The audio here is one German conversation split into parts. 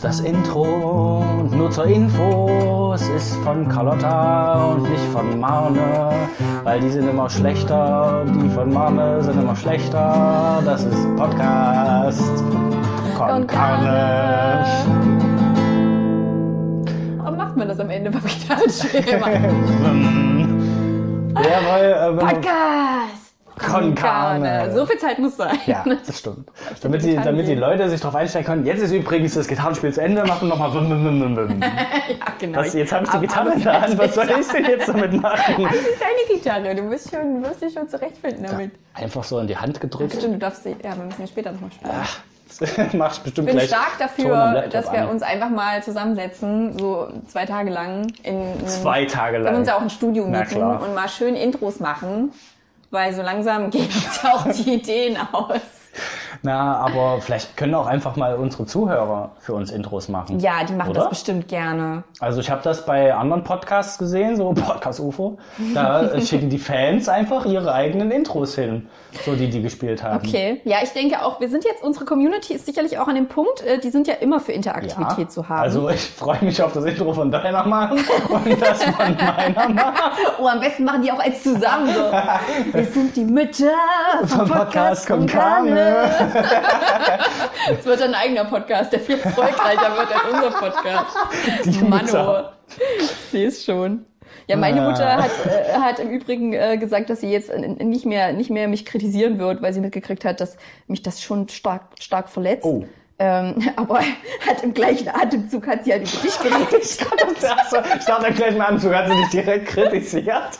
ist das Intro. Nur zur Info, es ist von Carlotta und nicht von Marne, weil die sind immer schlechter, die von Marne sind immer schlechter. Das ist Podcast con Carne. Warum macht man das am Ende beim Gitarrenschema? Jawohl, äh, wenn man- Podcast! Con Carne. So viel Zeit muss sein. Ja, das stimmt. Damit die, damit die. Leute sich darauf einstellen können, jetzt ist übrigens das Gitarrenspiel zu Ende, machen nochmal. Ja, genau. Was, jetzt habe ich die Aber- Gitarre aber in der Hand, was soll ich denn jetzt damit machen? Das ist deine Gitarre. Du wirst, schon, wirst dich schon zurechtfinden damit. Einfach so in die Hand gedrückt. Stimmt, du darfst sie. Ja, wir müssen ja später nochmal spielen. Machst bestimmt Ich bin stark dafür, dass wir an. uns einfach mal zusammensetzen, so zwei Tage lang. In einem, Zwei Tage können lang. uns ja auch ein Studio mieten und mal schön Intros machen. Weil so langsam gehen uns auch die Ideen aus. Na, aber vielleicht können auch einfach mal unsere Zuhörer für uns Intros machen. Ja, die machen Oder? das bestimmt gerne. Also ich habe das bei anderen Podcasts gesehen, so Podcast UFO. Da äh, schicken die Fans einfach ihre eigenen Intros hin, so die die gespielt haben. Okay, ja, ich denke auch, wir sind jetzt, unsere Community ist sicherlich auch an dem Punkt, äh, die sind ja immer für Interaktivität zu haben. Also ich freue mich auf das Intro von deiner Mama und das von meiner Mama. oh, am besten machen die auch eins zusammen. So. Wir sind die Mütter vom, Vom Podcast con Carne. Es wird ein eigener Podcast, der viel erfolgreicher wird als unser Podcast. Die. Ich sehe es schon. Ja, meine Ah. Mutter hat, äh, hat im Übrigen äh, gesagt, dass sie jetzt nicht mehr, nicht mehr mich kritisieren wird, weil sie mitgekriegt hat, dass mich das schon stark, stark verletzt. Oh. Ähm, aber hat im gleichen Atemzug hat sie halt über dich geredet. Ich dachte gleich mal an, so hat sie dich direkt kritisiert.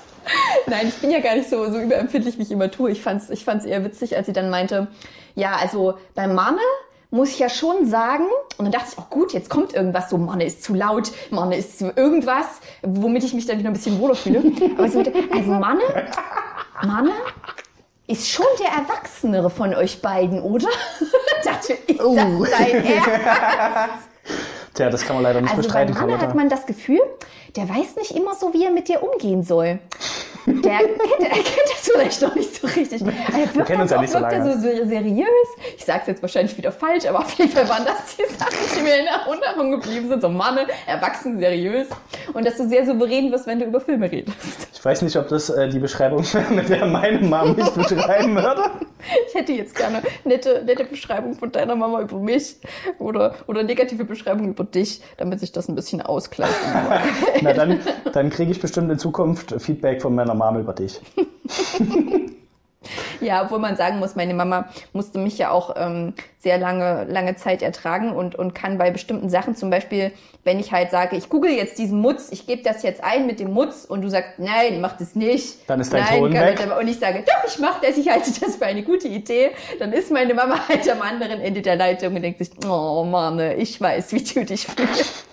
Nein, ich bin ja gar nicht so, so überempfindlich, wie ich immer tue. Ich fand's, ich fand's eher witzig, als sie dann meinte, ja, also bei Manne muss ich ja schon sagen, und dann dachte ich, auch gut, jetzt kommt irgendwas so, Manne ist zu laut, Manne ist zu irgendwas, womit ich mich dann wieder ein bisschen wohler fühle. Aber sie meinte, also Manne, Manne ist schon der Erwachsenere von euch beiden, oder? Ich dachte, ist Oh. das dein Ernst? Tja, das kann man leider nicht Also bei bestreiten, Carlotta. hat man das Gefühl, der weiß nicht immer so, wie er mit dir umgehen soll. Der kennt, er kennt das vielleicht noch nicht so richtig. Er wirkt kennen uns ja nicht so lange. so ser- seriös. Ich sag's jetzt wahrscheinlich wieder falsch, aber auf jeden Fall waren das die Sachen, die mir in Erinnerung geblieben sind. So Manne, erwachsen, seriös. Und dass du sehr souverän wirst, wenn du über Filme redest. Ich weiß nicht, ob das äh, die Beschreibung wäre, mit der meine Mama mich beschreiben würde. Ich hätte jetzt gerne nette, nette Beschreibung von deiner Mama über mich oder, oder negative Beschreibung über dich, damit sich das ein bisschen ausgleicht. Na, dann, dann kriege ich bestimmt in Zukunft Feedback von meiner Mama über dich. Ja, obwohl man sagen muss, meine Mama musste mich ja auch ähm, sehr lange, lange Zeit ertragen und, und kann bei bestimmten Sachen, zum Beispiel, wenn ich halt sage, ich google jetzt diesen Mutz, ich gebe das jetzt ein mit dem Mutz und du sagst, nein, mach das nicht. Dann ist dein nein, Ton weg. Und ich sage, doch, ich mach das, ich halte das für eine gute Idee. Dann ist meine Mama halt am anderen Ende der Leitung und denkt sich, oh Mann, ich weiß, wie du dich fühlst.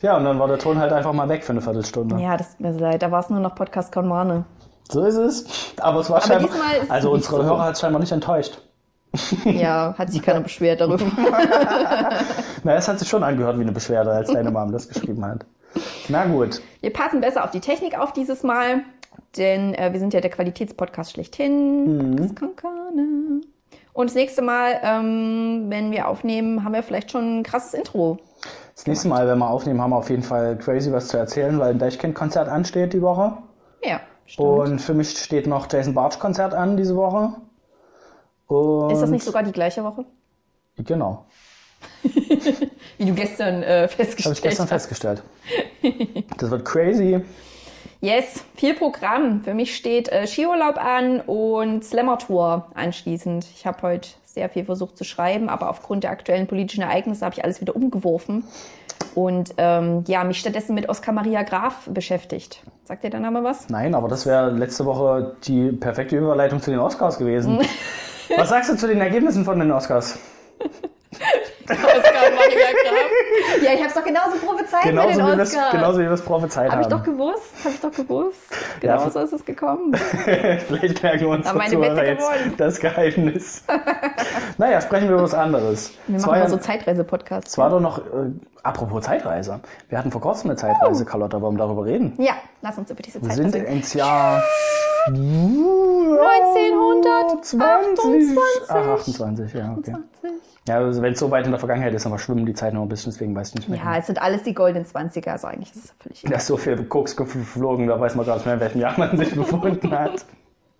Ja, und dann war der Ton halt einfach mal weg für eine Viertelstunde. Ja, das tut mir leid, da war es nur noch Podcast Konmane. So ist es. Aber es war Aber scheinbar. Also unsere so. Hörer hat es scheinbar nicht enttäuscht. Ja, hat sich keiner beschwert darüber. Na, es hat sich schon angehört wie eine Beschwerde, als deine Mama das geschrieben hat. Na gut. Wir passen besser auf die Technik auf dieses Mal, denn äh, wir sind ja der Qualitätspodcast schlechthin. Das kann keiner. Und das nächste Mal, ähm, wenn wir aufnehmen, haben wir vielleicht schon ein krasses Intro. Das nächste Mal, wenn wir aufnehmen, haben wir auf jeden Fall crazy was zu erzählen, weil ein Deichkind-Konzert ansteht die Woche. Ja, stimmt. Und für mich steht noch Jason Bartsch-Konzert an diese Woche. Und Ist das nicht sogar die gleiche Woche? Genau. Wie du gestern äh, Habe festgestellt ich gestern hast. festgestellt. Das wird crazy. Yes, viel Programm. Für mich steht äh, Skiurlaub an und Slammer Tour anschließend. Ich habe heute sehr viel versucht zu schreiben, aber aufgrund der aktuellen politischen Ereignisse habe ich alles wieder umgeworfen und ähm, ja, mich stattdessen mit Oskar Maria Graf beschäftigt. Sagt dir der Name was? Nein, aber das wäre letzte Woche die perfekte Überleitung zu den Oscars gewesen. Was sagst du zu den Ergebnissen von den Oscars? Oskar Maria Graf. Ja, ich habe es doch genauso prophezeit Genauso mit wie, den wir es, Oscars. genauso wie wir es prophezeit Habe ich haben. doch gewusst, habe ich doch gewusst. Ja, Genau für- so ist es gekommen. Vielleicht merken wir uns Haben meine Wette jetzt das Geheimnis. Naja, sprechen wir über was anderes. Wir machen mal ja- so Zeitreise-Podcasts. Es war doch noch, äh, apropos Zeitreise. Wir hatten vor kurzem eine Zeitreise, Carlotta, wollen wir darüber reden? Ja, lass uns über diese Wir Zeit sind ins Jahr 1928. Ach, 28, ja, okay. Ja, also wenn es so weit in der Vergangenheit ist, aber schwimmen die Zeit noch ein bisschen, deswegen weiß ich nicht mehr. Ja, es sind alles die goldenen 20er, also eigentlich ist es völlig Da ist so viel Koks geflogen, da weiß man gar nicht mehr, in welchem Jahr man sich befunden hat.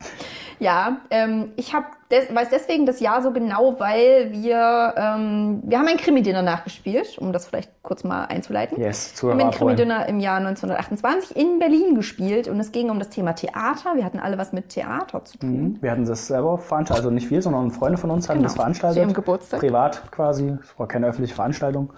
Ja, ähm, ich hab des, weiß deswegen das Jahr so genau, weil wir, ähm, wir haben ein Krimi-Dinner nachgespielt, um das vielleicht kurz mal einzuleiten. Yes, Wir haben ein. Krimi-Dinner im Jahr 1928 in Berlin gespielt und es ging um das Thema Theater. Wir hatten alle was mit Theater zu tun. Mhm. Wir hatten das selber veranstaltet, also nicht wir, sondern Freunde von uns haben Genau, das veranstaltet. zu ihrem Geburtstag. Privat quasi, es war keine öffentliche Veranstaltung.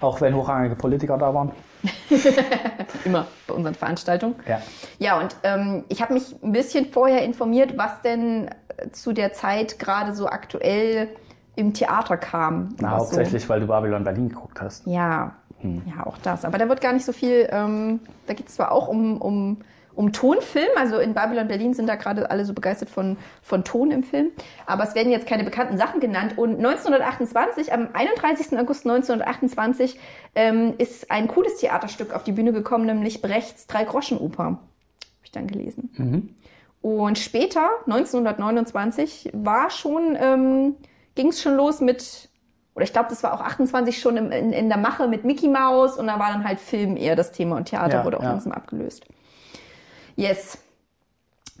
Auch wenn hochrangige Politiker da waren. Immer bei unseren Veranstaltungen. Ja. Ja, und ähm, ich habe mich ein bisschen vorher informiert, was denn äh, zu der Zeit gerade so aktuell im Theater kam. Na, hauptsächlich, weil du Babylon Berlin geguckt hast. So, ja, Hm. ja, auch das. Aber da wird gar nicht so viel, ähm, da geht es zwar auch um, um, um Tonfilm, also in Babylon Berlin sind da gerade alle so begeistert von, von Ton im Film, aber es werden jetzt keine bekannten Sachen genannt. Und 1928, am 31. August 1928, ähm, ist ein cooles Theaterstück auf die Bühne gekommen, nämlich Brechts Drei-Groschen-Oper. Habe ich dann gelesen. Mhm. Und später, 1929, war schon, ähm, ging es schon los mit, oder ich glaube, das war auch 28 schon im, in, in der Mache mit Mickey Mouse und da war dann halt Film eher das Thema und Theater Ja, wurde auch ja. langsam abgelöst. Yes.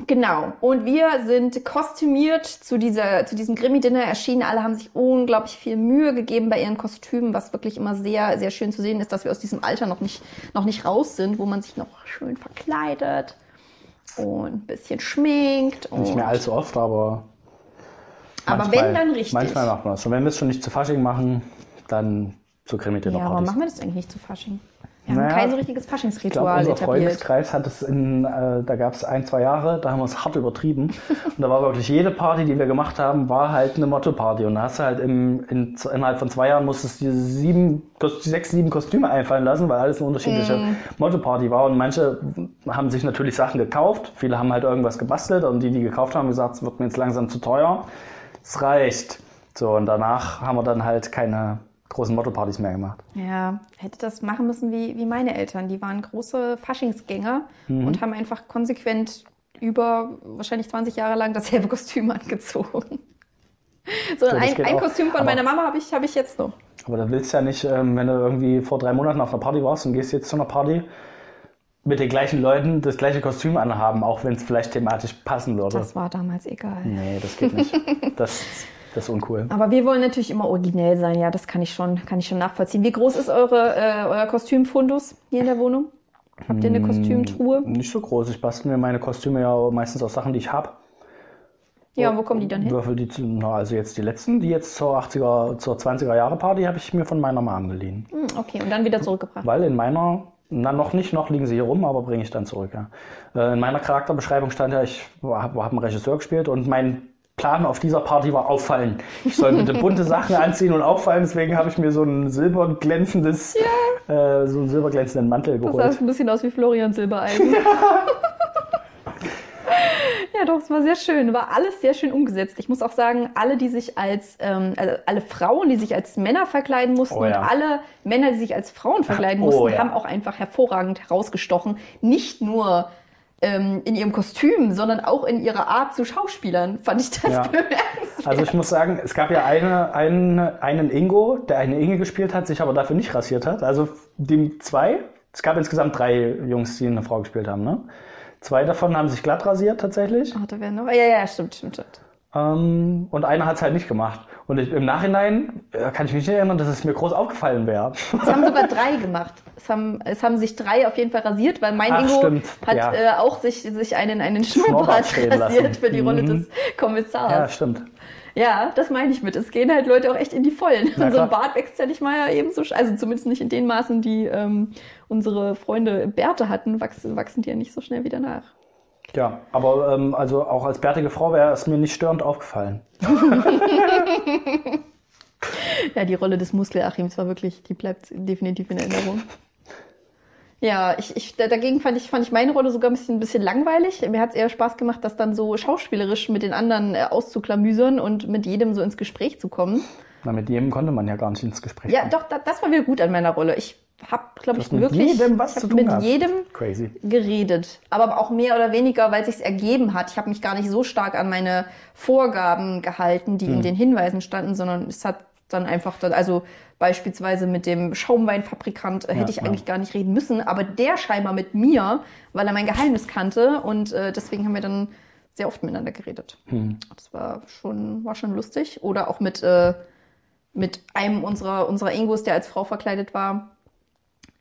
Genau. Und wir sind kostümiert zu, dieser, zu diesem Grimmy-Dinner erschienen. Alle haben sich unglaublich viel Mühe gegeben bei ihren Kostümen, was wirklich immer sehr, sehr schön zu sehen ist, dass wir aus diesem Alter noch nicht, noch nicht raus sind, wo man sich noch schön verkleidet und ein bisschen schminkt. Nicht mehr allzu oft, aber. Aber manchmal- wenn, dann richtig. Manchmal macht man das. Und wenn wir es schon nicht zu Fasching machen, dann zu krimi Ja, warum partys machen wir das eigentlich nicht zu Fasching? Wir haben Naja, kein so richtiges Ich glaube, Faschingsritual unser etabliert. Freundeskreis hat es in, äh, da gab es ein, zwei Jahre, da haben wir es hart übertrieben. Und da war wirklich jede Party, die wir gemacht haben, war halt eine Motto-Party. Und da hast du halt im, in, innerhalb von zwei Jahren musstest du dir sieben, sechs, sieben Kostüme einfallen lassen, weil alles eine unterschiedliche Mhm. Motto-Party war. Und manche haben sich natürlich Sachen gekauft. Viele haben halt irgendwas gebastelt. Und die, die gekauft haben gesagt, es wird mir jetzt langsam zu teuer. Es reicht. So, und danach haben wir dann halt keine großen Motto-Partys mehr gemacht. Ja, hätte das machen müssen wie, wie meine Eltern. Die waren große Faschingsgänger Mhm. und haben einfach konsequent über wahrscheinlich 20 Jahre lang dasselbe Kostüm angezogen. So, das ein, ein. Kostüm von Aber- meiner Mama habe ich, hab ich jetzt noch. Aber da willst du ja nicht, ähm, wenn du irgendwie vor drei Monaten auf einer Party warst und gehst jetzt zu einer Party, mit den gleichen Leuten das gleiche Kostüm anhaben, auch wenn es vielleicht thematisch passen würde. Das war damals egal. nee, das geht nicht. das, das ist uncool. Aber wir wollen natürlich immer originell sein. Ja, das kann ich schon, kann ich schon nachvollziehen. Wie groß ist eure, äh, euer Kostümfundus hier in der Wohnung? Habt ihr eine Kostümtruhe? Nicht so groß. Ich bastel mir meine Kostüme ja meistens aus Sachen, die ich habe. Ja, wo kommen die dann hin? Würfel die, zu- na, also jetzt die letzten, die jetzt zur 80er, zur 20er Jahre Party habe ich mir von meiner Mom geliehen. Hm, Okay, und dann wieder zurückgebracht. Weil in meiner, na noch nicht, noch liegen sie hier rum, aber bringe ich dann zurück. Ja. Äh, In meiner Charakterbeschreibung stand ja, ich habe hab einen Regisseur gespielt und mein Plan auf dieser Party war auffallen. Ich soll bitte bunte Sachen anziehen und auffallen, deswegen habe ich mir so ein silberglänzendes, äh, so einen silberglänzenden Mantel Das geholt. sah ein bisschen aus wie Florian Silbereisen. ja, doch, es war sehr schön. War alles sehr schön umgesetzt. Ich muss auch sagen, alle, die sich als, ähm, also alle Frauen, die sich als Männer verkleiden mussten Oh ja. und alle Männer, die sich als Frauen verkleiden Oh mussten, ja. haben auch einfach hervorragend herausgestochen. Nicht nur ähm, in ihrem Kostüm, sondern auch in ihrer Art zu Schauspielern, fand ich das Ja. bemerkenswert. Also ich muss sagen, es gab ja eine, einen, einen Ingo, der eine Inge gespielt hat, sich aber dafür nicht rasiert hat. Also die zwei, es gab insgesamt drei Jungs, die eine Frau gespielt haben. Ne? Zwei davon haben sich glatt rasiert tatsächlich. Ach, da wäre noch. Ja, ja, stimmt, stimmt, stimmt. Ähm, und einer hat es halt nicht gemacht. Und ich, im Nachhinein äh, kann ich mich nicht erinnern, dass es mir groß aufgefallen wäre. Es haben sogar drei gemacht. Es haben, es haben sich drei auf jeden Fall rasiert, weil mein Ach, Ingo stimmt, hat ja. äh, auch sich, sich einen, einen Schnurrbart rasiert lassen. für die Rolle Mhm. des Kommissars. Ja, stimmt. Ja, das meine ich mit. Es gehen halt Leute auch echt in die Vollen. Na Und so ein. Bart wächst ja nicht mal eben so, also zumindest nicht in den Maßen, die ähm, unsere Freunde Bärte hatten, wachsen, wachsen die ja nicht so schnell wieder nach. Ja, aber ähm, also auch als bärtige Frau wäre es mir nicht störend aufgefallen. Ja, die Rolle des Muskel-Achims war wirklich, die bleibt definitiv in Erinnerung. Ja, ich, ich, da- dagegen fand ich, fand ich meine Rolle sogar ein bisschen, ein bisschen langweilig. Mir hat es eher Spaß gemacht, das dann so schauspielerisch mit den anderen äh, auszuklamüsern und mit jedem so ins Gespräch zu kommen. Na, mit jedem konnte man ja gar nicht ins Gespräch Ja, kommen. doch, da, das war wieder gut an meiner Rolle. Ich habe, glaube ich, hast mit wirklich jedem mit jedem Crazy. geredet. Aber auch mehr oder weniger, weil es sich ergeben hat. Ich habe mich gar nicht so stark an meine Vorgaben gehalten, die Hm. in den Hinweisen standen, sondern es hat dann einfach, dann, also beispielsweise mit dem Schaumweinfabrikant äh, hätte Ja, ich ja. eigentlich gar nicht reden müssen, aber der scheinbar mit mir, weil er mein Geheimnis kannte und äh, deswegen haben wir dann sehr oft miteinander geredet. Hm. Das war schon, war schon lustig. Oder auch mit, äh, mit einem unserer, unserer Ingos, der als Frau verkleidet war.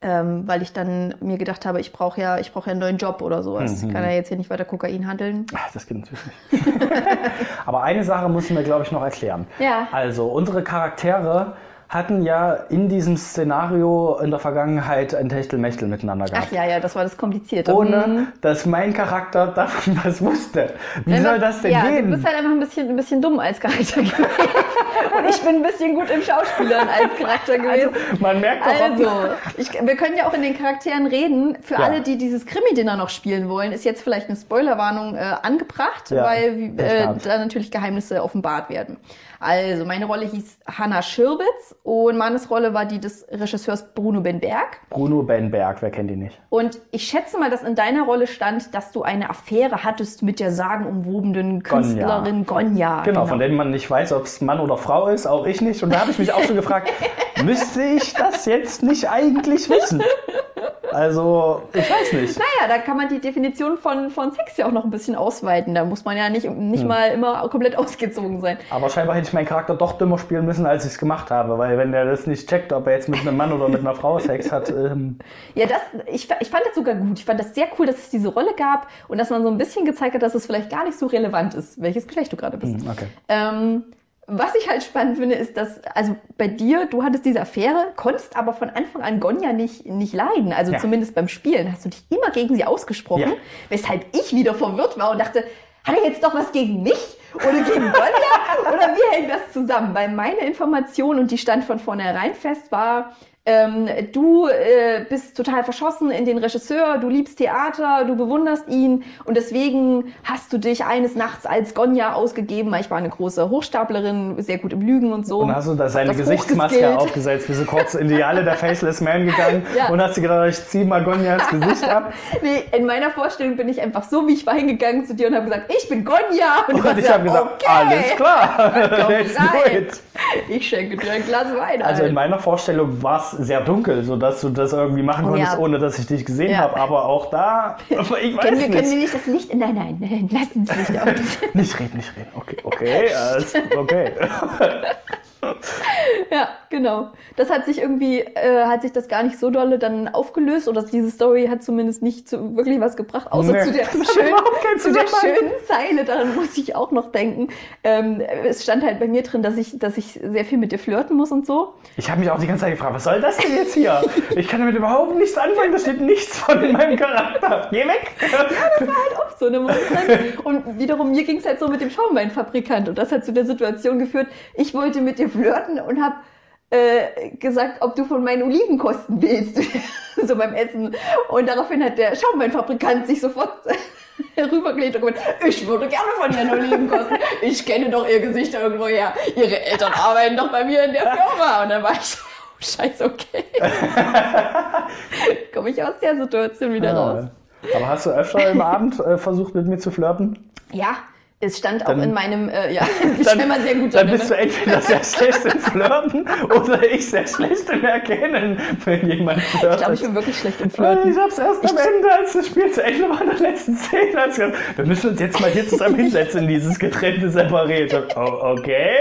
Ähm, weil ich dann mir gedacht habe, ich brauche ja, ich brauche ja einen neuen Job oder sowas. Ich kann ja jetzt hier nicht weiter Kokain handeln. Ah, Das geht natürlich nicht. Aber eine Sache müssen wir, glaube ich, noch erklären. Ja. Also, unsere Charaktere hatten ja in diesem Szenario in der Vergangenheit ein Techtelmechtel miteinander gehabt. Ach ja, ja, das war das Komplizierte. Ohne, Mhm. dass mein Charakter davon was wusste. Wie Wenn soll das denn ja, gehen? Du bist halt einfach ein bisschen, ein bisschen dumm als Charakter gewesen. Ich bin ein bisschen gut im Schauspielern als Charakter gewesen. Man merkt doch, Also, ich, wir können ja auch in den Charakteren reden. Für Ja. alle, die dieses Krimi-Dinner noch spielen wollen, ist jetzt vielleicht eine Spoilerwarnung äh, angebracht, Ja, weil äh, da natürlich Geheimnisse offenbart werden. Also, meine Rolle hieß Hanna Schirwitz und Mannes Rolle war die des Regisseurs Bruno Benberg. Bruno Benberg, wer kennt ihn nicht? Und ich schätze mal, dass in deiner Rolle stand, dass du eine Affäre hattest mit der sagenumwobenen Künstlerin Gonja. Genau, von denen man nicht weiß, ob es Mann oder Frau ist, auch ich nicht. Und da habe ich mich auch schon gefragt, müsste ich das jetzt nicht eigentlich wissen? Also, ich weiß nicht. Naja, da kann man die Definition von, von Sex ja auch noch ein bisschen ausweiten. Da muss man ja nicht, Hm. nicht mal immer komplett ausgezogen sein. Aber scheinbar hätte ich meinen Charakter doch dümmer spielen müssen, als ich es gemacht habe. Weil wenn der das nicht checkt, ob er jetzt mit einem Mann oder mit einer Frau Sex hat, ähm, Ja, das, ich, ich fand das sogar gut. Ich fand das sehr cool, dass es diese Rolle gab und dass man so ein bisschen gezeigt hat, dass es vielleicht gar nicht so relevant ist, welches Geschlecht du gerade bist. okay. Ähm, was ich halt spannend finde, ist, dass, also bei dir, du hattest diese Affäre, konntest aber von Anfang an Gonja nicht, nicht leiden. Also Ja. zumindest beim Spielen hast du dich immer gegen sie ausgesprochen, Ja. weshalb ich wieder verwirrt war und dachte, hat er jetzt doch was gegen mich oder gegen Gonja? oder wie hängt das zusammen? Weil meine Information, und die stand von vornherein fest, war, ähm, du äh, bist total verschossen in den Regisseur, du liebst Theater, du bewunderst ihn und deswegen hast du dich eines Nachts als Gonja ausgegeben. Ich war eine große Hochstaplerin, sehr gut im Lügen und so. Und hast du da seine Gesichtsmaske aufgesetzt, bist du kurz in die Halle der Faceless Man gegangen Ja. und hast dir gedacht, ich zieh mal Gonjas Gesicht ab. Nee, in meiner Vorstellung bin ich einfach so, wie ich war hingegangen zu dir und habe gesagt, ich bin Gonja. Und hast ich gesagt, habe gesagt, okay, alles klar, let's do it. Ich schenke dir ein Glas Wein. Also in ein. meiner Vorstellung war es sehr dunkel, sodass du das irgendwie machen Oh, konntest, ja. ohne dass ich dich gesehen Ja. habe. Aber auch da, ich weiß können, wir, nicht. können wir nicht das Licht? Nein, nein, nein, lass uns Licht aus. Nicht reden, nicht reden. Okay, okay, alles okay. Ja, genau. Das hat sich irgendwie, äh, hat sich das gar nicht so dolle dann aufgelöst oder diese Story hat zumindest nicht zu wirklich was gebracht, außer Nee. zu der schönen, zu der schönen Zeile, daran muss ich auch noch denken. Ähm, es stand halt bei mir drin, dass ich, dass ich sehr viel mit dir flirten muss und so. Ich habe mich auch die ganze Zeit gefragt, was soll das denn jetzt hier? Ich kann damit überhaupt nichts anfangen, da steht nichts von in meinem Charakter. Geh weg! halt oft so eine Moment. Und wiederum, mir ging es halt so mit dem Schaumweinfabrikant. Und das hat zu der Situation geführt, ich wollte mit dir flirten und habe äh, gesagt, ob du von meinen Oliven kosten willst. so beim Essen. Und daraufhin hat der Schaumweinfabrikant sich sofort rübergelegt und gemeint, ich würde gerne von ihren Oliven kosten. Ich kenne doch ihr Gesicht irgendwoher. Ihre Eltern arbeiten doch bei mir in der Firma. Und dann war ich so, oh, scheiße, okay. Komme ich aus der Situation wieder raus. Aber hast du öfter im Abend äh, versucht, mit mir zu flirten? Ja, es stand auch Dann- in meinem, äh, ja, ich bin immer sehr gut dann bist du ne? entweder sehr schlecht im Flirten oder ich sehr schlecht im Erkennen, wenn jemand flirtet. Ich glaube, ich bin wirklich schlecht im Äh, Flirten. Ich hab's erst am Ende, als das Spiel zu Ende war, in der letzten Szene. Als ich gesagt, wir müssen uns jetzt mal hier zusammen hinsetzen in dieses getrennte Separé. Oh, okay.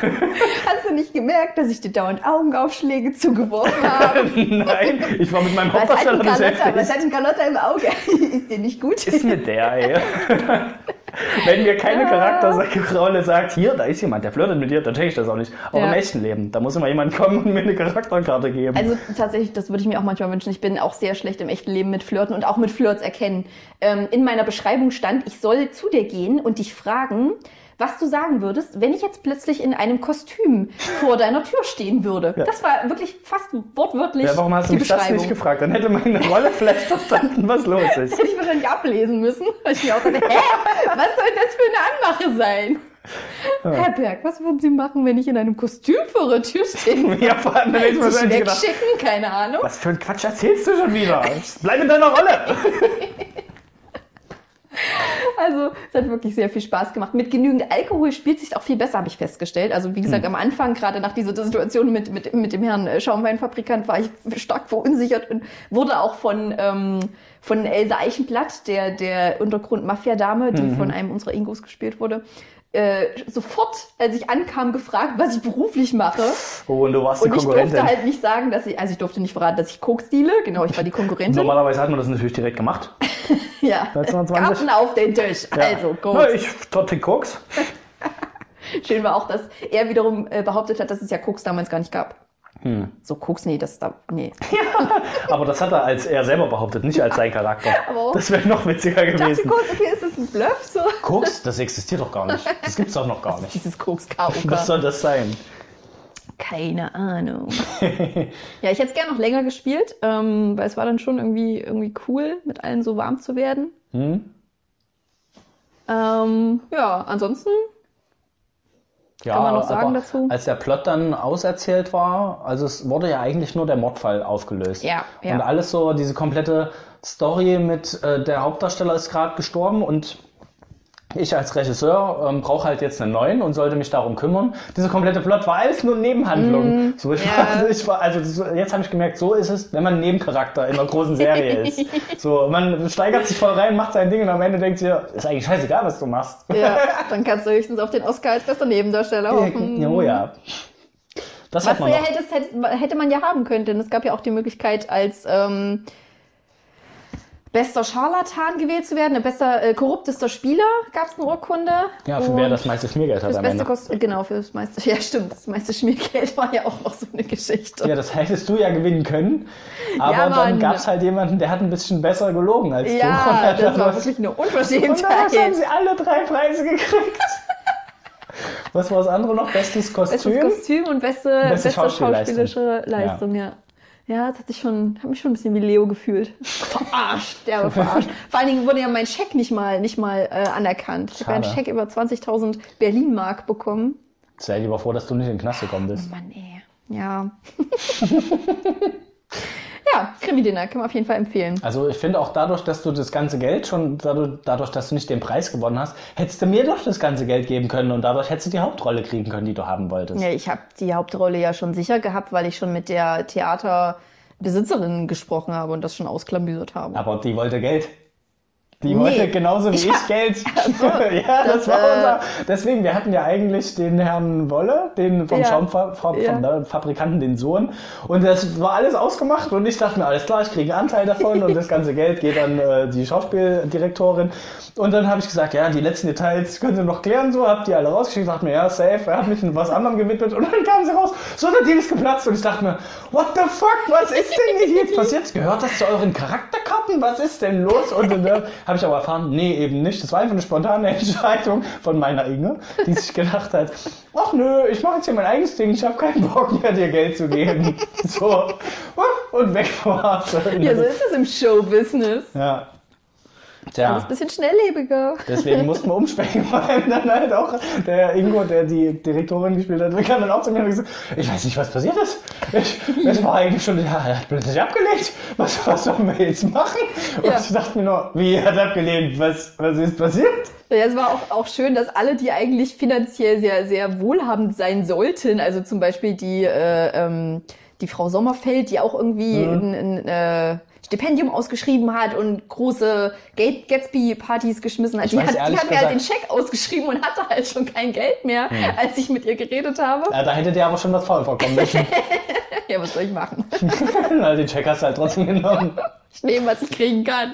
Hast du nicht gemerkt, dass ich dir dauernd Augenaufschläge zugeworfen habe? Nein, ich war mit meinem Hauptdarsteller Carlotta, was beschäftigt. hat denn Carlotta im Auge? Ist dir nicht gut? ist mit der, ey. Wenn mir keine Charakterrolle sagt, hier, da ist jemand, der flirtet mit dir, dann check ich das auch nicht. Auch Ja. im echten Leben. Da muss immer jemand kommen und mir eine Charakterkarte geben. Also tatsächlich, das würde ich mir auch manchmal wünschen. Ich bin auch sehr schlecht im echten Leben mit Flirten und auch mit Flirts erkennen. Ähm, in meiner Beschreibung stand, ich soll zu dir gehen und dich fragen, was du sagen würdest, wenn ich jetzt plötzlich in einem Kostüm vor deiner Tür stehen würde. Ja. Das war wirklich fast wortwörtlich Ja, warum hast du mich das nicht gefragt? Dann hätte meine Rolle vielleicht verstanden, was los Das ist. hätte ich wahrscheinlich ablesen müssen. Weil ich mir auch dachte, hä, was soll das für eine Anmache sein? Herr Berg, was würden Sie machen, wenn ich in einem Kostüm vor der Tür stehen würde? Ja, vor allem, hätte ich wahrscheinlich gedacht, wegschicken? Keine Ahnung. was für ein Quatsch erzählst du schon wieder? Bleib in deiner Rolle. Also, es hat wirklich sehr viel Spaß gemacht. Mit genügend Alkohol spielt sich auch viel besser, habe ich festgestellt. Also, wie gesagt, am Anfang, gerade nach dieser Situation mit, mit, mit dem Herrn äh, Schaumweinfabrikant, war ich stark verunsichert und wurde auch von, ähm, von Elsa Eichenblatt, der, der Untergrund-Mafia-Dame, die von einem unserer Ingos gespielt wurde, äh, sofort, als ich ankam, gefragt, was ich beruflich mache. Oh, und du warst die Und ich Konkurrentin. durfte halt nicht sagen, dass ich, also ich durfte nicht verraten, dass ich Koks deale. Genau, ich war die Konkurrentin. Normalerweise hat man das natürlich direkt gemacht. Ja. 1920. Karten auf den Tisch. Ja. Also, Na, Koks. ich Torte Koks. Schön war auch, dass er wiederum äh, behauptet hat, dass es ja Koks damals gar nicht gab. Hm. So Koks, nee, das da, nee. Aber das hat er als er selber behauptet, nicht als sein Charakter. Aber Das wäre noch witziger Ich dachte gewesen. kurz, okay, ist das ein Bluff? So? Koks, das existiert doch gar nicht. Das gibt's doch noch gar nicht. Dieses Koks Was KOK. soll das sein? Keine Ahnung. ja, ich hätte es gerne noch länger gespielt, ähm, weil es war dann schon irgendwie, irgendwie cool, mit allen so warm zu werden. Hm? Ähm, ja, ansonsten Ja, Kann man noch sagen dazu? Als der Plot dann auserzählt war, also es wurde ja eigentlich nur der Mordfall aufgelöst. Ja, ja. Und alles so, diese komplette Story mit äh, der Hauptdarsteller ist gerade gestorben und ich als Regisseur ähm, brauche halt jetzt einen neuen und sollte mich darum kümmern. Dieser komplette Plot war alles nur Nebenhandlung. so, ich Mm, ja. war, also ich war, also das, jetzt habe ich gemerkt, so ist es, wenn man ein Nebencharakter in einer großen Serie ist. So, man steigert sich voll rein, macht sein Ding und am Ende denkt ihr, ist eigentlich scheißegal, was du machst. Ja, dann kannst du höchstens auf den Oscar als bester Nebendarsteller hoffen. oh ja. Das Was man ja hättest, hätte, hätte man ja haben können, denn es gab ja auch die Möglichkeit, als ähm, bester Scharlatan gewählt zu werden, bester äh, korruptester Spieler gab es eine Urkunde. Ja, für wer Und das meiste Schmiergeld hat fürs am beste. Kost genau, für das meiste, ja stimmt, das meiste Schmiergeld war ja auch noch so eine Geschichte. Ja, das hättest du ja gewinnen können. Aber Ja, dann gab es halt jemanden, der hat ein bisschen besser gelogen als du. Und Ja, das war wirklich eine Und dann haben Unverschämtheit. sie alle drei Preise gekriegt. Was war das andere noch? Bestes Kostüm? Bestes Kostüm und beste, Beste beste schauspielerische Leistung, ja. Ja, das hatte ich schon, habe mich schon ein bisschen wie Leo gefühlt. Verarscht, derbe verarscht. Vor allen Dingen wurde ja mein Scheck nicht mal, nicht mal äh, anerkannt. Ich habe ja einen. Scheck über 20.000 Berlin-Mark bekommen. Sei lieber froh, dass du nicht in den Knast gekommen bist. Mann, ey. Ja. ja, Krimi-Dinner kann man auf jeden Fall empfehlen. Also ich finde auch dadurch, dass du das ganze Geld schon, dadurch, dass du nicht den Preis gewonnen hast, hättest du mir doch das ganze Geld geben können und dadurch hättest du die Hauptrolle kriegen können, die du haben wolltest. Ja, ich habe die Hauptrolle ja schon sicher gehabt, weil ich schon mit der Theaterbesitzerin gesprochen habe und das schon ausklamüsert habe. Aber die wollte Geld. Die Nee. wollte genauso wie ich, Ja. Geld. ja, das, das, war äh, unser. Deswegen, wir hatten ja eigentlich den Herrn Wolle, den vom Ja. Schaumfabrikanten, Ja. äh, Fabrikanten, den Sohn. Und das war alles ausgemacht und ich dachte mir, alles klar, ich kriege einen Anteil davon und das ganze Geld geht an äh, die Schauspieldirektorin. Und dann habe ich gesagt, ja, die letzten Details können Sie noch klären, so, habt die alle rausgeschickt, dachte mir, ja, safe, er hat mich in was anderem gewidmet und dann kamen sie raus, so der Deal ist geplatzt und ich dachte mir, what the fuck, was ist denn hier jetzt passiert? Gehört das zu euren Charakterkarten? Was ist denn los? Und dann äh, habe ich aber erfahren, nee, eben nicht. Das war einfach eine spontane Entscheidung von meiner Inge, die sich gedacht hat, ach nö, ich mache jetzt hier mein eigenes Ding, ich habe keinen Bock mehr, dir Geld zu geben. So, und weg war's. Ja, so ist es im Showbusiness. Ja. Alles Tja, ein bisschen schnelllebiger. deswegen mussten wir vor allem dann halt auch der Ingo, der die Direktorin gespielt hat, kam dann auch zu mir und gesagt, ich weiß nicht, was passiert ist. Ich, das war eigentlich schon, ja, er hat plötzlich abgelehnt. Was, was sollen wir jetzt machen? Und Ja. ich dachte mir nur, wie, er hat abgelehnt? Was, was ist passiert? Ja, es war auch, auch schön, dass alle, die eigentlich finanziell sehr, sehr wohlhabend sein sollten, also zum Beispiel die, äh, ähm, die Frau Sommerfeld, die auch irgendwie Mhm. ein, ein äh, Stipendium ausgeschrieben hat und große Gatsby-Partys geschmissen hat. Ich Die hat, die hat mir halt den Scheck ausgeschrieben und hatte halt schon kein Geld mehr, als ich mit ihr geredet habe. Ja, da hätte der aber schon was faul vorkommen müssen. Ja, was soll ich machen? Na, den Check hast du halt trotzdem genommen. Ich nehme, was ich kriegen kann.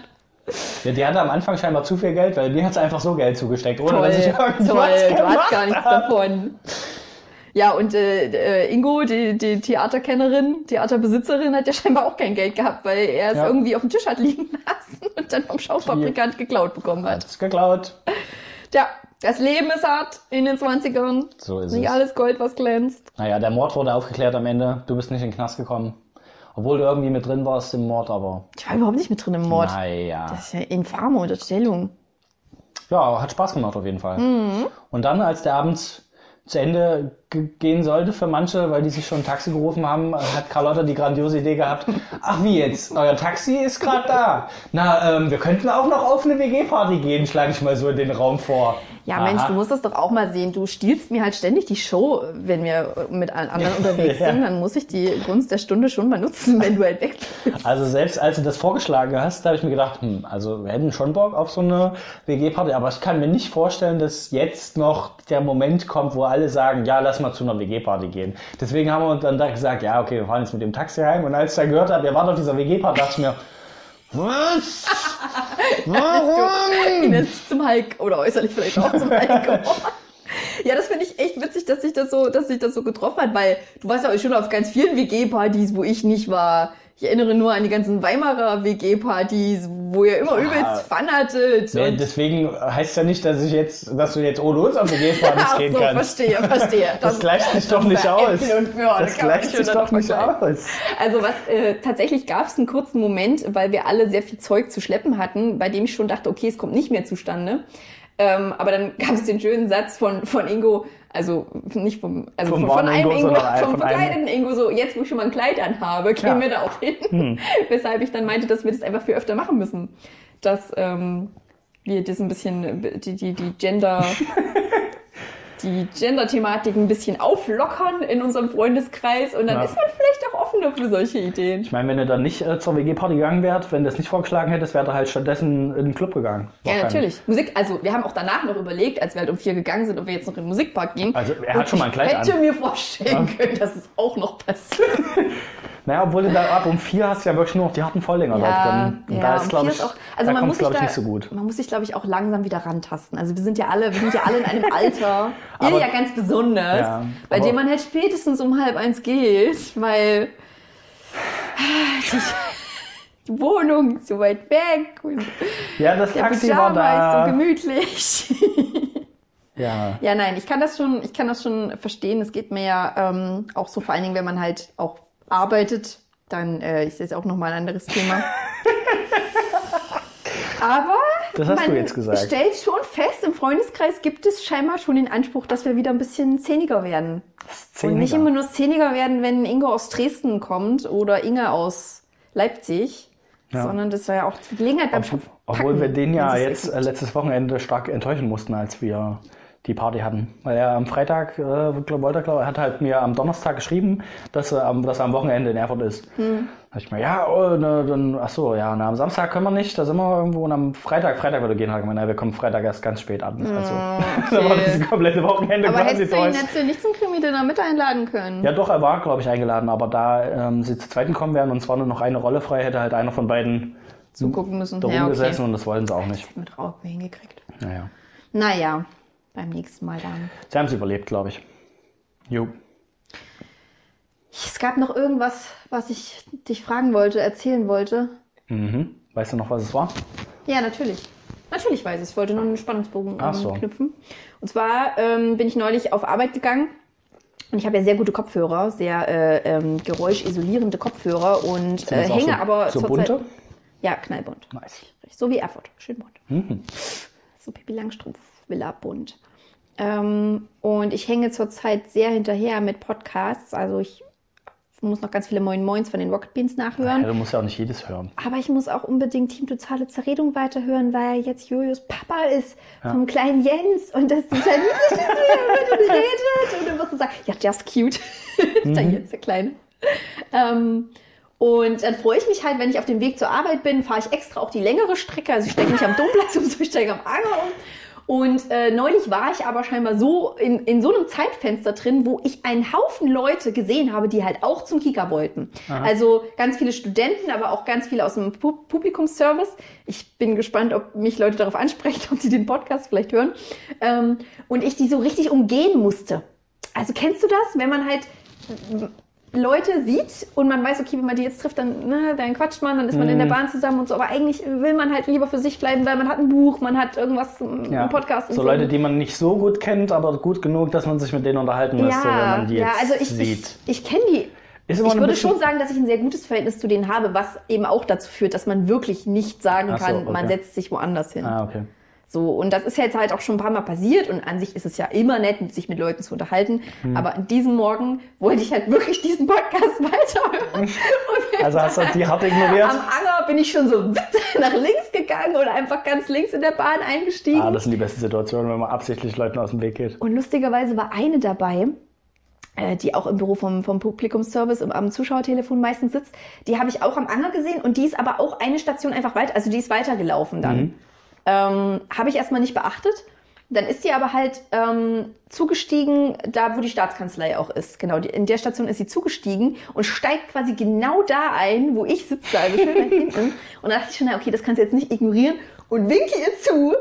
Ja, die hatte am Anfang scheinbar zu viel Geld, weil mir hat sie einfach so Geld zugesteckt, ohne Toll, dass ich irgendwas toll, du hast gar nichts davon. Ja, und äh, äh, Ingo, die, die Theaterkennerin, Theaterbesitzerin, hat ja scheinbar auch kein Geld gehabt, weil er es Ja. irgendwie auf dem Tisch hat liegen lassen und dann vom Schaufabrikant geklaut bekommen hat. Hat's geklaut. Ja, Das Leben ist hart in den 20ern. So ist Nicht es. alles Gold, was glänzt. Naja, der Mord wurde aufgeklärt am Ende. Du bist nicht in den Knast gekommen. Obwohl du irgendwie mit drin warst im Mord, aber Ich war überhaupt nicht mit drin im Mord. naja. Das ist ja infame Unterstellung. Ja, hat Spaß gemacht auf jeden Fall. Mhm. Und dann, als der Abend zu Ende ge- gehen sollte für manche, weil die sich schon ein Taxi gerufen haben, hat Carlotta die grandiose Idee gehabt, ach wie jetzt, euer Taxi ist gerade da. Na, ähm, wir könnten auch noch auf eine WG-Party gehen, schlage ich mal so in den Raum vor. Ja, Aha. Mensch, du musst das doch auch mal sehen. Du stiehlst mir halt ständig die Show, wenn wir mit allen anderen unterwegs Ja. sind. Dann muss ich die Gunst der Stunde schon mal nutzen, wenn du halt weg bist. Also selbst als du das vorgeschlagen hast, da habe ich mir gedacht, hm, also wir hätten schon Bock auf so eine WG-Party, aber ich kann mir nicht vorstellen, dass jetzt noch der Moment kommt, wo alle sagen, ja, lass mal zu einer WG-Party gehen. Deswegen haben wir uns dann da gesagt, ja, okay, wir fahren jetzt mit dem Taxi heim. Und als ich dann gehört habe, ihr wart auf dieser WG-Party, dachte ich mir, was? Warum? Ines zum Hulk oder äußerlich vielleicht auch zum Hulk geworden. Ja, das finde ich echt witzig, dass sich das so, dass sich das so getroffen hat, weil du warst ja auch schon auf ganz vielen WG-Partys, wo ich nicht war. Ich erinnere nur an die ganzen Weimarer WG-Partys, wo ihr immer übelst Fun hattet. Nee, deswegen heißt ja nicht, dass ich jetzt, dass du jetzt ohne uns auf WG-Partys Ach gehen so, kannst. verstehe, verstehe. Das gleicht sich doch das nicht aus. Das man gleicht sich doch nicht aus. Also was äh, tatsächlich gab es einen kurzen Moment, weil wir alle sehr viel Zeug zu schleppen hatten, bei dem ich schon dachte, okay, es kommt nicht mehr zustande. Ähm, aber dann gab es den schönen Satz von von Ingo, also nicht vom, also Vom von, von einem Ingo, Ingo, vom verkleideten Ingo, so jetzt wo ich schon mal ein Kleid anhabe, gehen Ja. Hm. wir da auch hin. Weshalb ich dann meinte, dass wir das einfach viel öfter machen müssen, dass ähm, wir das ein bisschen die die die Gender die Gender-Thematik ein bisschen auflockern in unserem Freundeskreis und dann Ja. ist man vielleicht auch offener für solche Ideen. Ich meine, wenn du dann nicht äh, zur WG-Party gegangen wärst, wenn du das nicht vorgeschlagen hättest, wäre er halt stattdessen in den Club gegangen. Ja, Wahrscheinlich. natürlich. Musik, also wir haben auch danach noch überlegt, als wir halt um vier gegangen sind, ob wir jetzt noch in den Musikpark gehen. Also, er hat Und schon mal ein Kleid Ich hätte an. mir vorstellen können, dass es auch noch passiert. Naja, obwohl du da ab um vier hast du ja wirklich nur noch die harten Volldinger da drin. Und da ist, um glaube ich, ist auch, also man muss sich glaube ich, da, nicht so gut. Man muss sich, glaube ich, auch langsam wieder rantasten. Also wir sind ja alle, wir sind ja alle in einem Alter, ihr Aber- ja ganz besonders, Ja, bei dem man halt spätestens um halb eins geht, weil die, die Wohnung ist so weit weg und Ja, das der Taxi war Pyjama ist so da. gemütlich. Ja. Ja, nein, ich kann das schon, ich kann das schon verstehen. Es geht mir ja ähm, auch so, vor allen Dingen, wenn man halt auch arbeitet, dann äh, ist das auch nochmal ein anderes Thema. Aber Das hast man du jetzt gesagt. stellt schon fest, im Freundeskreis gibt es scheinbar schon den Anspruch, dass wir wieder ein bisschen szeniger werden. Und nicht immer nur szeniger werden, wenn Ingo aus Dresden kommt oder Inge aus Leipzig, Ja. sondern das war ja auch die Gelegenheit beim Obwohl, Schopf obwohl wir den ja jetzt äh, letztes Wochenende stark enttäuschen mussten, als wir die Party hatten. Weil er am Freitag, äh, wollte er, glaub, er hat halt mir am Donnerstag geschrieben, dass er am, dass er am Wochenende in Erfurt ist. Hm. Da ich mir, ja, oh, ne, dann, ach so, ja, na, am Samstag können wir nicht, da sind wir irgendwo und am Freitag, Freitag würde gehen, hat er gemeint, na, wir kommen Freitag erst ganz spät an. Also, da war das komplette Wochenende Aber quasi hättest du ihn hättest du nicht zum Krimi-Dinner mit einladen können? Ja, doch, er war, glaube ich, eingeladen, aber da ähm, sie zu zweiten kommen werden und zwar nur noch eine Rolle frei, hätte halt einer von beiden Zugucken müssen. da Ja, okay. und das wollten sie auch nicht. Mit Raupe hingekriegt. Naja. Naja, beim nächsten Mal dann. Sie haben es überlebt, glaube ich. Jo. Es gab noch irgendwas, was ich dich fragen wollte, erzählen wollte. Mhm. Weißt du noch, was es war? Ja, natürlich. Natürlich weiß ich. Ich wollte nur einen Spannungsbogen ähm, so. knüpfen. Und zwar ähm, bin ich neulich auf Arbeit gegangen. Und ich habe ja sehr gute Kopfhörer, sehr äh, ähm, geräuschisolierende Kopfhörer und äh, hänge so, aber so zurzeit- bunte? Ja, knallbunt. Nice. So wie Erfurt. Schön bunt. Mhm. So Pippi Langstrumpf, Villa bunt. Ähm, und ich hänge zurzeit sehr hinterher mit Podcasts. Also ich muss noch ganz viele Moin Moins von den Rocket Beans nachhören. Ja, du musst ja auch nicht jedes hören. Aber ich muss auch unbedingt Team Totale Zerredung weiterhören, weil jetzt Jojos Papa ist vom kleinen Jens und das ist total niedlich, dass er über den redet. Und dann wirst du sagen, ja, just cute. der Jens, der Kleine. Ähm, und dann freue ich mich halt, wenn ich auf dem Weg zur Arbeit bin, fahre ich extra auch die längere Strecke. Also ich steige nicht am Domplatz um, sondern ich steige am Anger um. Und äh, neulich war ich aber scheinbar so in, in so einem Zeitfenster drin, wo ich einen Haufen Leute gesehen habe, die halt auch zum Kika wollten. Also ganz viele Studenten, aber auch ganz viele aus dem Pu Publikumsservice. Ich bin gespannt, ob mich Leute darauf ansprechen, ob sie den Podcast vielleicht hören. Ähm, und ich die so richtig umgehen musste. Also kennst du das, wenn man halt Leute sieht und man weiß, okay, wenn man die jetzt trifft, dann, ne, dann quatscht man, dann ist man in der Bahn zusammen und so. Aber eigentlich will man halt lieber für sich bleiben, weil man hat ein Buch, man hat irgendwas, einen Ja. Podcast. und So Leute, die man nicht so gut kennt, aber gut genug, dass man sich mit denen unterhalten müsste, wenn ja, man die ja, jetzt also ich, sieht. ich, ich kenne die. Ich würde bisschen- schon sagen, dass ich ein sehr gutes Verhältnis zu denen habe, was eben auch dazu führt, dass man wirklich nicht sagen so, kann, okay. man setzt sich woanders hin. Ah, okay. So, und das ist jetzt halt auch schon ein paar Mal passiert und an sich ist es ja immer nett, sich mit Leuten zu unterhalten. Hm. Aber an diesem Morgen wollte ich halt wirklich diesen Podcast weiterhören. Also hast du die hart ignoriert? am Anger bin ich schon so nach links gegangen oder einfach ganz links in der Bahn eingestiegen. Ah, das sind die besten Situationen, wenn man absichtlich Leuten aus dem Weg geht. Und lustigerweise war eine dabei, äh, die auch im Büro vom, vom Publikumsservice im, am Zuschauertelefon meistens sitzt. Die habe ich auch am Anger gesehen und die ist aber auch eine Station einfach weiter, also die ist weitergelaufen dann. Ähm, habe ich erstmal nicht beachtet. Dann ist sie aber halt ähm, zugestiegen, da wo die Staatskanzlei auch ist. Genau, die, in der Station ist sie zugestiegen und steigt quasi genau da ein, wo ich sitze, also schön nach hinten. Und da dachte ich schon, na, okay, das kannst du jetzt nicht ignorieren und winke ihr zu.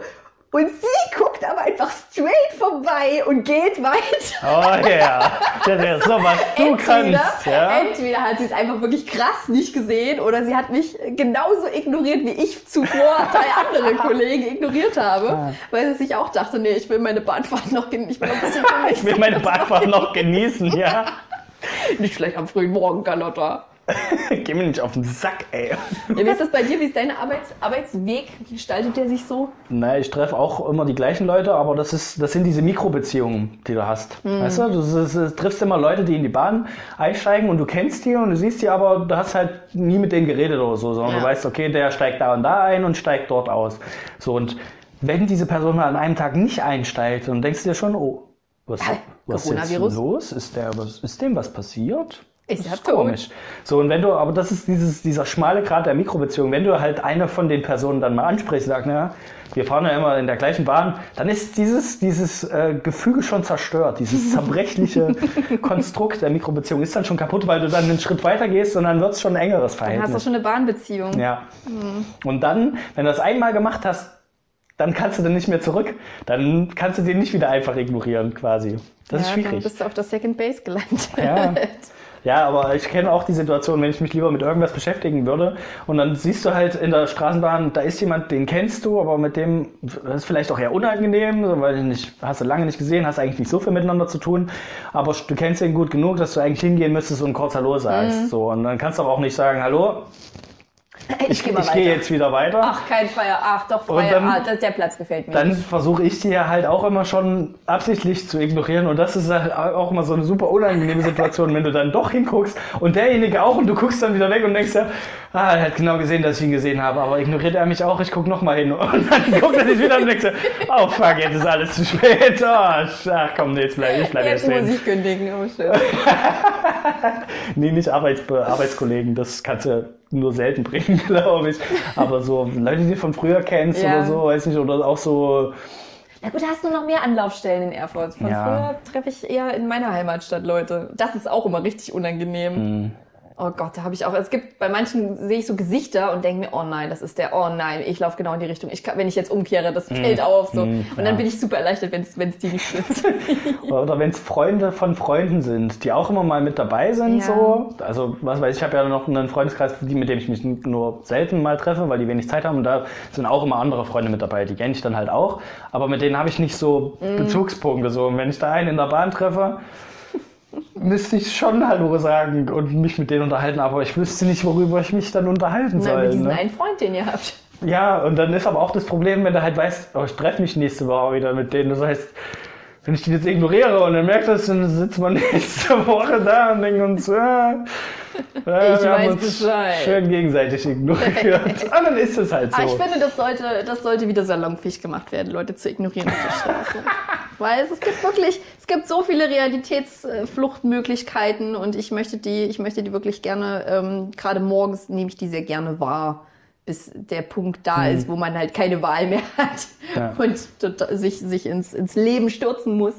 Und sie guckt aber einfach straight vorbei und geht weiter. Oh ja, das ist so, was du kannst. Ja? entweder hat sie es einfach wirklich krass nicht gesehen oder sie hat mich genauso ignoriert, wie ich zuvor drei andere Kollegen ignoriert habe, weil sie sich auch dachte, nee, ich will meine Bahnfahrt noch, gen- ich Ich will meine Bahnfahrt noch genießen, ja. Nicht schlecht am frühen Morgen, Carlotta. Geh mir nicht auf den Sack, ey. Ja, wie ist das bei dir? Wie ist dein Arbeits Arbeitsweg? Wie gestaltet der sich so? Naja, ich treffe auch immer die gleichen Leute, aber das, ist, das sind diese Mikrobeziehungen, die du hast. Weißt du, du, s- s- triffst immer Leute, die in die Bahn einsteigen und du kennst die und du siehst die, aber du hast halt nie mit denen geredet oder so, sondern Ja. du weißt, okay, der steigt da und da ein und steigt dort aus. So und wenn diese Person mal an einem Tag nicht einsteigt, dann denkst du dir schon, oh, was, was ist jetzt los? Ist, der, was, ist dem was passiert? Ist Das ja ist komisch. So, und wenn du, aber das ist dieses, dieser schmale Grad der Mikrobeziehung, wenn du halt eine von den Personen dann mal ansprichst, sagst, na, wir fahren ja immer in der gleichen Bahn, dann ist dieses, dieses äh, Gefüge schon zerstört. Dieses zerbrechliche Konstrukt der Mikrobeziehung ist dann schon kaputt, weil du dann einen Schritt weiter gehst und dann wird es schon ein engeres Dann hast du Verhältnis. schon eine Bahnbeziehung. Ja. Und dann, wenn du das einmal gemacht hast, dann kannst du dann nicht mehr zurück. Dann kannst du den nicht wieder einfach ignorieren, quasi. Das ist Ja, Dann schwierig. bist du auf der Second Base gelandet. Ja. Ja, aber ich kenne auch die Situation, wenn ich mich lieber mit irgendwas beschäftigen würde. Und dann siehst du halt in der Straßenbahn, da ist jemand, den kennst du, aber mit dem ist vielleicht auch eher unangenehm, weil nicht, hast du lange nicht gesehen, hast eigentlich nicht so viel miteinander zu tun, aber du kennst ihn gut genug, dass du eigentlich hingehen müsstest und kurz Hallo sagst. So, und dann kannst du aber auch nicht sagen, Hallo, ich, geh mal ich gehe jetzt wieder weiter. Ach, kein Freier. Ach, doch, Freier. dann- ah, das, der Platz gefällt mir. dann versuche ich sie ja halt auch immer schon absichtlich zu ignorieren und das ist halt auch immer so eine super unangenehme Situation, wenn du dann doch hinguckst und derjenige auch und du guckst dann wieder weg und denkst ja, ah, er hat genau gesehen, dass ich ihn gesehen habe, aber ignoriert er mich auch, ich guck noch mal hin und dann guckt er sich wieder und denkst oh fuck, jetzt ist alles zu spät, oh, ach komm, nee, jetzt bleib, ich bleib Jetzt jetzt muss ich kündigen. Oh, schön. Nee, nicht Arbeits Arbeitskollegen, das kannst du nur selten bringen, glaube ich, aber so Leute, die du von früher kennst Ja. oder so, weiß nicht, oder auch so Na gut, da hast du noch mehr Anlaufstellen in Erfurt. Von Ja. früher treffe ich eher in meiner Heimatstadt Leute. Das ist auch immer richtig unangenehm. Hm. Oh Gott, da habe ich auch. Es gibt bei manchen sehe ich so Gesichter und denke mir, oh nein, das ist der. Oh nein, ich laufe genau in die Richtung. Ich kann, wenn ich jetzt umkehre, das fällt auf so. und dann ja. bin ich super erleichtert, wenn es die nicht sind. Oder wenn es Freunde von Freunden sind, die auch immer mal mit dabei sind, Ja. so. Also, was weiß ich, ich habe ja noch einen Freundeskreis, die, mit dem ich mich nur selten mal treffe, weil die wenig Zeit haben. Und da sind auch immer andere Freunde mit dabei, die kenne ich dann halt auch. Aber mit denen habe ich nicht so Mhm. Bezugspunkte. So. Und wenn ich da einen in der Bahn treffe, müsste ich schon Hallo sagen und mich mit denen unterhalten. Aber ich wüsste nicht, worüber ich mich dann unterhalten Na, soll. mit diesem ne? einen Freund, den ihr habt. Ja, und dann ist aber auch das Problem, wenn du halt weißt, oh, ich treffe mich nächste Woche wieder mit denen. Das heißt, wenn ich die jetzt ignoriere und dann merkt das, dann sitzen wir nächste Woche da und denken uns, ja, ja, Ich wir haben uns Bescheid. schön gegenseitig ignoriert. und dann ist es halt so. Aber ich finde, das sollte, das sollte wieder salonfähig gemacht werden, Leute zu ignorieren auf der Straße. Weil es, es gibt wirklich, es gibt so viele Realitätsfluchtmöglichkeiten und ich möchte die, ich möchte die wirklich gerne, ähm, gerade morgens nehme ich die sehr gerne wahr, bis der Punkt da ist, wo man halt keine Wahl mehr hat Ja. und tota- sich, sich ins, ins Leben stürzen muss.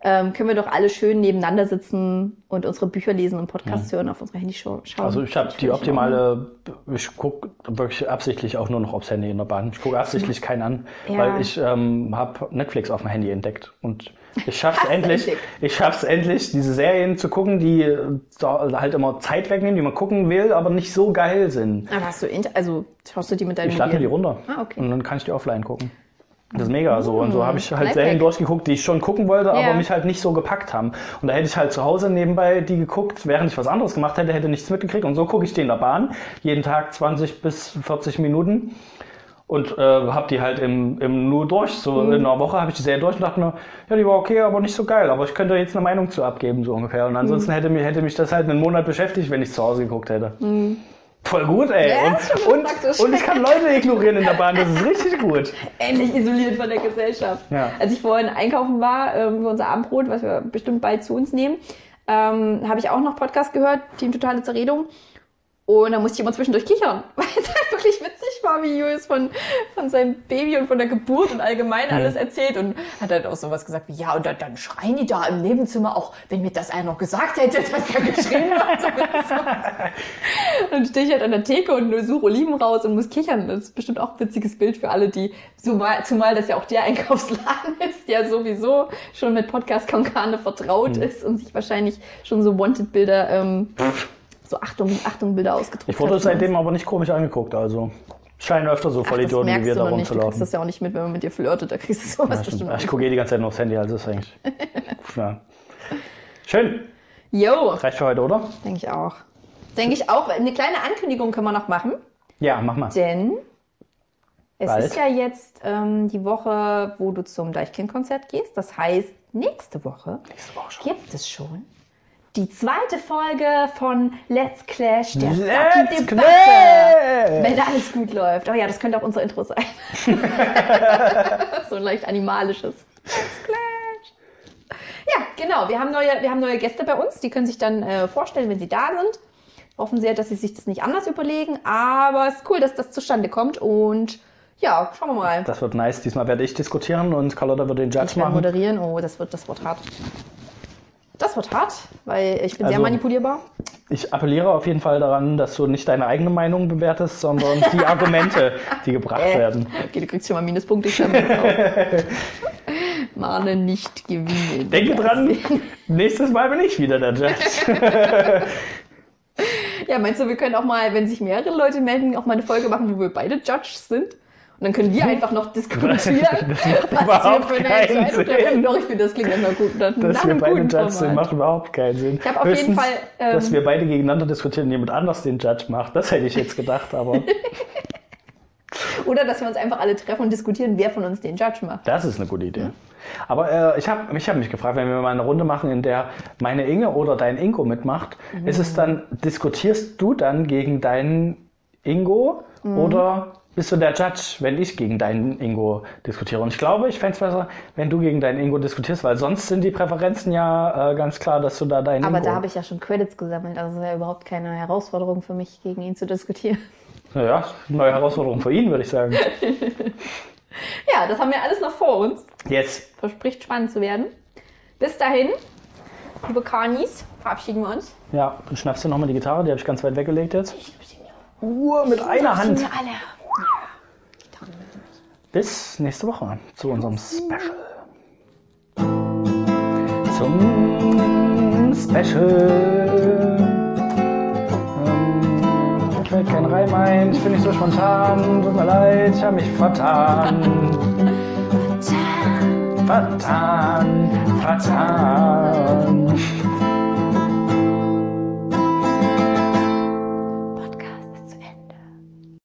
Ähm, können wir doch alle schön nebeneinander sitzen und unsere Bücher lesen und Podcasts hören auf unserer Handy schauen. Also ich habe die optimale, ich gucke wirklich absichtlich auch nur noch aufs Handy in der Bahn. Ich gucke absichtlich keinen an, Ja. weil ich ähm, habe Netflix auf dem Handy entdeckt und ich schaff's endlich, entdeckt? ich schaff's endlich, diese Serien zu gucken, die äh, halt immer Zeit wegnehmen, die man gucken will, aber nicht so geil sind. Aber hast du, also schaust du die mit deinem Ich lade mir die runter Ah, okay. und dann kann ich die offline gucken. Das ist mega so. Und so habe ich halt Lifehack. Serien durchgeguckt, die ich schon gucken wollte, Ja. aber mich halt nicht so gepackt haben. Und da hätte ich halt zu Hause nebenbei die geguckt, während ich was anderes gemacht hätte, hätte nichts mitgekriegt. Und so gucke ich die in der Bahn, jeden Tag 20 bis 40 Minuten. Und äh, habe die halt im, im nur durch. So Mhm. in einer Woche habe ich die Serie durch und dachte mir, ja, die war okay, aber nicht so geil. Aber ich könnte jetzt eine Meinung zu abgeben, so ungefähr. Und Mhm. ansonsten hätte, mich, hätte mich das halt einen Monat beschäftigt, wenn ich zu Hause geguckt hätte. Voll gut, ey. Ja, und, und, und ich kann Leute ignorieren in der Bahn, das ist richtig gut. Endlich isoliert von der Gesellschaft. Ja. Als ich vorhin einkaufen war ähm, für unser Abendbrot, was wir bestimmt bald zu uns nehmen, ähm, habe ich auch noch Podcast gehört, Team Totale Zerredung. Und da musste ich immer zwischendurch kichern, weil es halt wirklich witzig war, wie Julius von, von seinem Baby und von der Geburt und allgemein alles erzählt und hat halt auch sowas gesagt wie, ja, und dann, dann schreien die da im Nebenzimmer auch, wenn mir das einer noch gesagt hätte, dass er geschrien hat. Und so. Dann stehe ich halt an der Theke und suche Oliven raus und muss kichern. Das ist bestimmt auch ein witziges Bild für alle, die, zumal, zumal das ja auch der Einkaufsladen ist, der sowieso schon mit Podcast Konkane vertraut Mhm. ist und sich wahrscheinlich schon so Wanted-Bilder, ähm, so Achtung, Achtung Bilder ausgedruckt Ich wurde seitdem aber nicht komisch angeguckt, also scheinen öfter so Ach, das Vollidioten wie wir da nicht. Du kriegst rumzulaufen. das ja auch nicht mit, wenn man mit dir flirtet. Da kriegst du sowas Ja, bestimmt ich gucke eh die ganze Zeit nur aufs Handy, also ist eigentlich. ja. Schön. Yo, Reicht für heute, oder? denke ich auch. Denke ich auch. Eine kleine Ankündigung können wir noch machen. Ja, mach mal. Denn es Bald. ist ja jetzt ähm, die Woche, wo du zum Deichkind-Konzert gehst. Das heißt, nächste Woche Nächste Woche gibt es schon die zweite Folge von Let's Clash, der Let's Saki-Debatte. Clash! Wenn alles gut läuft. Oh ja, das könnte auch unser Intro sein. so ein leicht animalisches. Let's Clash. Ja, genau. Wir haben neue, wir haben neue Gäste bei uns. Die können sich dann äh, vorstellen, wenn sie da sind. Hoffen sehr, dass sie sich das nicht anders überlegen. Aber es ist cool, dass das zustande kommt. Und ja, schauen wir mal. Das wird nice. Diesmal werde ich diskutieren und Carlotta wird den Judge Ich machen. moderieren. Oh, das wird, das wird hart. Das wird hart, weil ich bin sehr Also- manipulierbar. Ich appelliere auf jeden Fall daran, dass du nicht deine eigene Meinung bewertest, sondern die Argumente, die gebracht Äh. werden. Okay, du kriegst schon mal Minuspunkte. Ich. Mahne nicht gewinnen. Denke dran, nächstes Mal bin ich wieder der Judge. Ja, meinst du, wir können auch mal, wenn sich mehrere Leute melden, auch mal eine Folge machen, wo wir beide Judges sind? Und dann können wir einfach noch diskutieren, was wir für eine Entscheidung treffen. Doch, ich finde, das klingt immer gut. Nach Dass wir beide Judges sind, macht überhaupt keinen Sinn. Ich habe auf jeden Fall, ähm, dass wir beide gegeneinander diskutieren und jemand anders den Judge macht, das hätte ich jetzt gedacht, aber Oder dass wir uns einfach alle treffen und diskutieren, wer von uns den Judge macht. das ist eine gute Idee. Aber äh, ich habe mich, hab mich gefragt, wenn wir mal eine Runde machen, in der meine Inge oder dein Ingo mitmacht, Mhm. ist es dann, diskutierst du dann gegen deinen Ingo Mhm. oder bist du der Judge, wenn ich gegen deinen Ingo diskutiere? Und ich glaube, ich fände es besser, wenn du gegen deinen Ingo diskutierst, weil sonst sind die Präferenzen ja äh, ganz klar, dass du da deinen Aber Ingo... da habe ich ja schon Credits gesammelt, also es ist ja überhaupt keine Herausforderung für mich, gegen ihn zu diskutieren. Naja, neue Herausforderung für ihn, würde ich sagen. Ja, das haben wir alles noch vor uns. Jetzt. Verspricht spannend zu werden. Bis dahin, liebe Kanis, verabschieden wir uns. Ja, du schnappst dir nochmal die Gitarre, die habe ich ganz weit weggelegt jetzt. Uh, mit einer Hand. Wir alle. Bis nächste Woche zu unserem Special. Zum Special. Ähm, mir fällt kein Reim ein, ich bin nicht so spontan. Tut mir leid, ich habe mich vertan. Vertan, vertan.